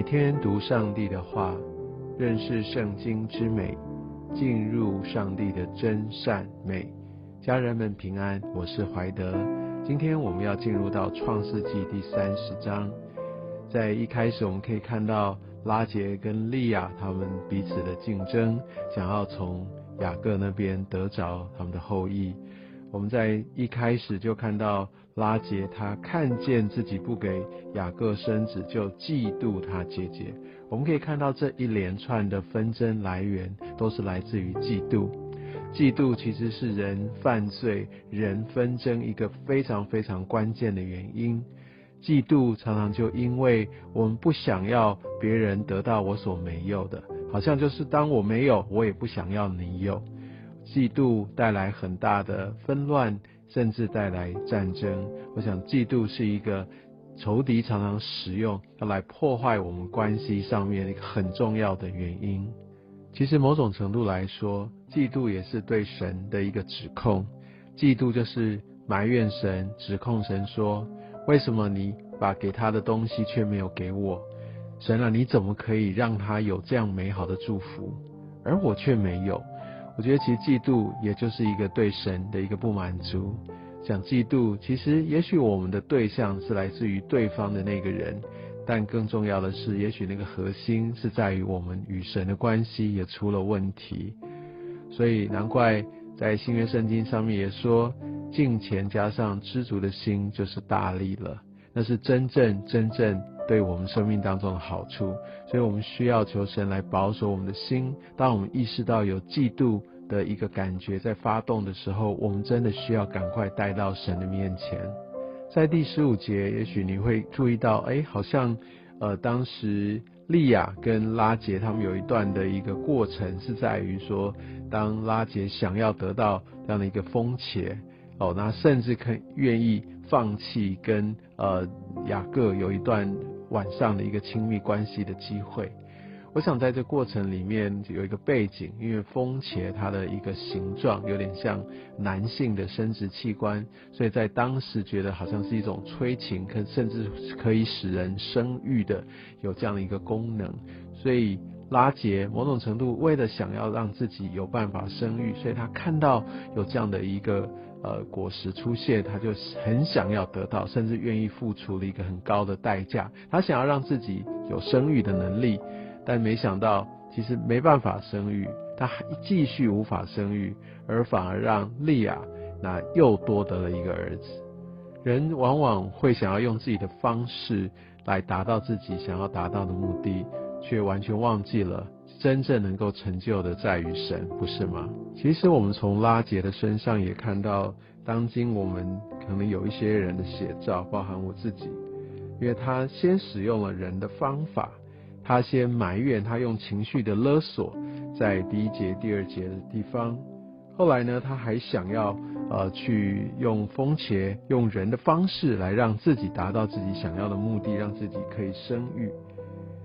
每天读上帝的话，认识圣经之美，进入上帝的真善美。家人们平安，我是怀德。今天我们要进入到创世纪第三十章。在一开始，我们可以看到拉杰跟利亚他们彼此的竞争，想要从雅各那边得着他们的后裔。我们在一开始就看到拉杰，他看见自己不给雅各生子，就嫉妒他姐姐。我们可以看到这一连串的纷争来源，都是来自于嫉妒。嫉妒其实是人犯罪、人纷争一个非常非常关键的原因。嫉妒常常就因为我们不想要别人得到我所没有的，好像就是当我没有，我也不想要你有。嫉妒带来很大的纷乱，甚至带来战争。我想，嫉妒是一个仇敌常常使用，要来破坏我们关系上面一个很重要的原因。其实，某种程度来说，嫉妒也是对神的一个指控。嫉妒就是埋怨神，指控神说：“为什么你把给他的东西却没有给我？神啊，你怎么可以让他有这样美好的祝福，而我却没有？”我觉得其实嫉妒也就是一个对神的一个不满足。讲嫉妒，其实也许我们的对象是来自于对方的那个人，但更重要的是，也许那个核心是在于我们与神的关系也出了问题。所以难怪在新约圣经上面也说，敬虔加上知足的心就是大力了。那是真正真正对我们生命当中的好处。所以我们需要求神来保守我们的心。当我们意识到有嫉妒，的一个感觉在发动的时候，我们真的需要赶快带到神的面前。在第十五节，也许你会注意到，哎，好像呃，当时利亚跟拉杰他们有一段的一个过程，是在于说，当拉杰想要得到这样的一个风且，哦，那甚至可愿意放弃跟呃雅各有一段晚上的一个亲密关系的机会。我想在这过程里面有一个背景，因为风茄它的一个形状有点像男性的生殖器官，所以在当时觉得好像是一种催情，可甚至可以使人生育的有这样的一个功能。所以拉杰某种程度为了想要让自己有办法生育，所以他看到有这样的一个呃果实出现，他就很想要得到，甚至愿意付出了一个很高的代价，他想要让自己有生育的能力。但没想到，其实没办法生育，他继续无法生育，而反而让利亚那又多得了一个儿子。人往往会想要用自己的方式来达到自己想要达到的目的，却完全忘记了真正能够成就的在于神，不是吗？其实我们从拉杰的身上也看到，当今我们可能有一些人的写照，包含我自己，因为他先使用了人的方法。他先埋怨他用情绪的勒索，在第一节、第二节的地方。后来呢，他还想要呃去用风茄、用人的方式来让自己达到自己想要的目的，让自己可以生育。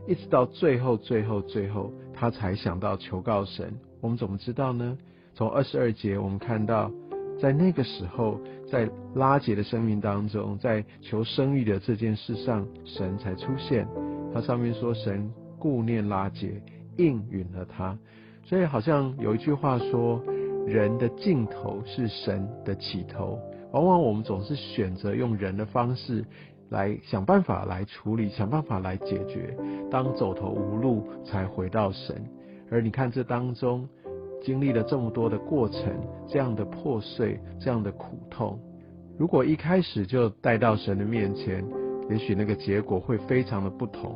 一直到最后、最后、最后，他才想到求告神。我们怎么知道呢？从二十二节我们看到，在那个时候，在拉杰的生命当中，在求生育的这件事上，神才出现。他上面说神顾念拉结，应允了他，所以好像有一句话说，人的尽头是神的起头。往往我们总是选择用人的方式来想办法来处理，想办法来解决，当走投无路才回到神。而你看这当中经历了这么多的过程，这样的破碎，这样的苦痛，如果一开始就带到神的面前。也许那个结果会非常的不同，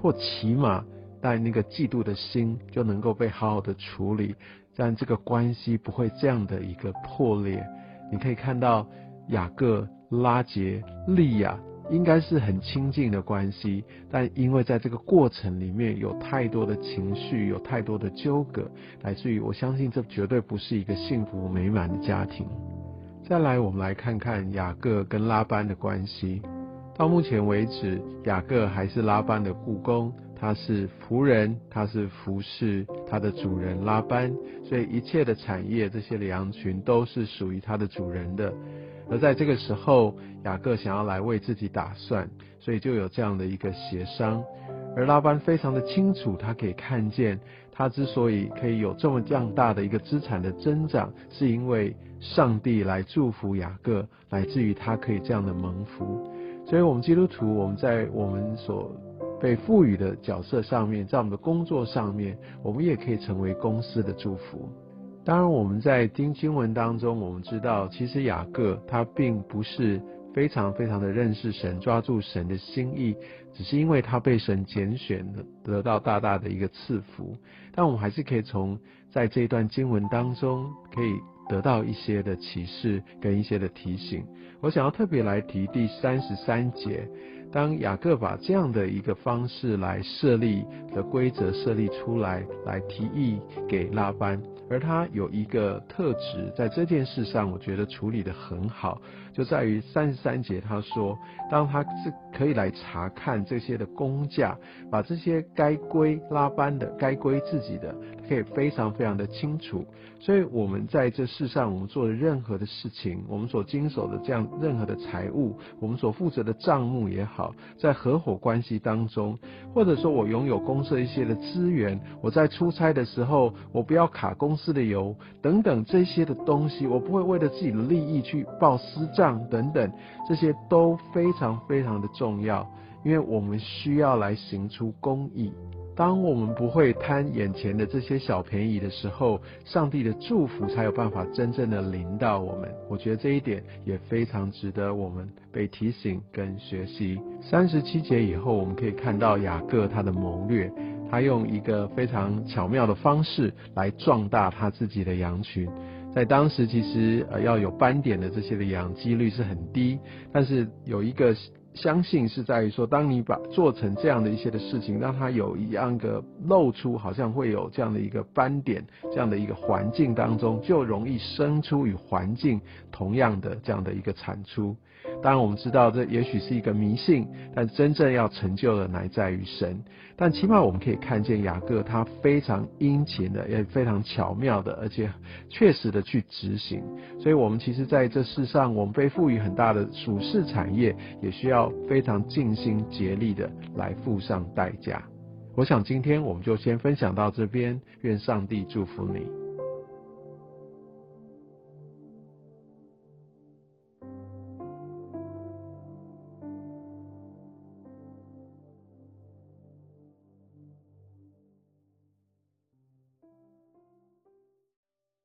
或起码带那个嫉妒的心就能够被好好的处理，让这个关系不会这样的一个破裂。你可以看到雅各、拉杰、利亚应该是很亲近的关系，但因为在这个过程里面有太多的情绪，有太多的纠葛，来自于我相信这绝对不是一个幸福美满的家庭。再来，我们来看看雅各跟拉班的关系。到目前为止，雅各还是拉班的雇工，他是仆人，他是服侍他的主人拉班，所以一切的产业，这些的羊群都是属于他的主人的。而在这个时候，雅各想要来为自己打算，所以就有这样的一个协商。而拉班非常的清楚，他可以看见，他之所以可以有这么样大的一个资产的增长，是因为上帝来祝福雅各，乃至于他可以这样的蒙福。所以，我们基督徒，我们在我们所被赋予的角色上面，在我们的工作上面，我们也可以成为公司的祝福。当然，我们在听经文当中，我们知道，其实雅各他并不是。非常非常的认识神，抓住神的心意，只是因为他被神拣选，得到大大的一个赐福。但我们还是可以从在这一段经文当中，可以得到一些的启示跟一些的提醒。我想要特别来提第三十三节，当雅各把这样的一个方式来设立的规则设立出来，来提议给拉班。而他有一个特质，在这件事上，我觉得处理得很好，就在于三十三节他说，当他是可以来查看这些的工价，把这些该归拉班的、该归自己的，可以非常非常的清楚。所以，我们在这世上，我们做的任何的事情，我们所经手的这样任何的财务，我们所负责的账目也好，在合伙关系当中，或者说我拥有公司一些的资源，我在出差的时候，我不要卡公司的油等等这些的东西，我不会为了自己的利益去报私账等等，这些都非常非常的重要，因为我们需要来行出公义。当我们不会贪眼前的这些小便宜的时候，上帝的祝福才有办法真正的临到我们。我觉得这一点也非常值得我们被提醒跟学习。三十七节以后，我们可以看到雅各他的谋略，他用一个非常巧妙的方式来壮大他自己的羊群。在当时，其实呃要有斑点的这些的羊几率是很低，但是有一个。相信是在于说，当你把做成这样的一些的事情，让它有一样个露出，好像会有这样的一个斑点，这样的一个环境当中，就容易生出与环境同样的这样的一个产出。当然，我们知道这也许是一个迷信，但真正要成就的乃在于神。但起码我们可以看见雅各他非常殷勤的，也非常巧妙的，而且确实的去执行。所以，我们其实在这世上，我们被赋予很大的属世产业，也需要非常尽心竭力的来付上代价。我想今天我们就先分享到这边，愿上帝祝福你。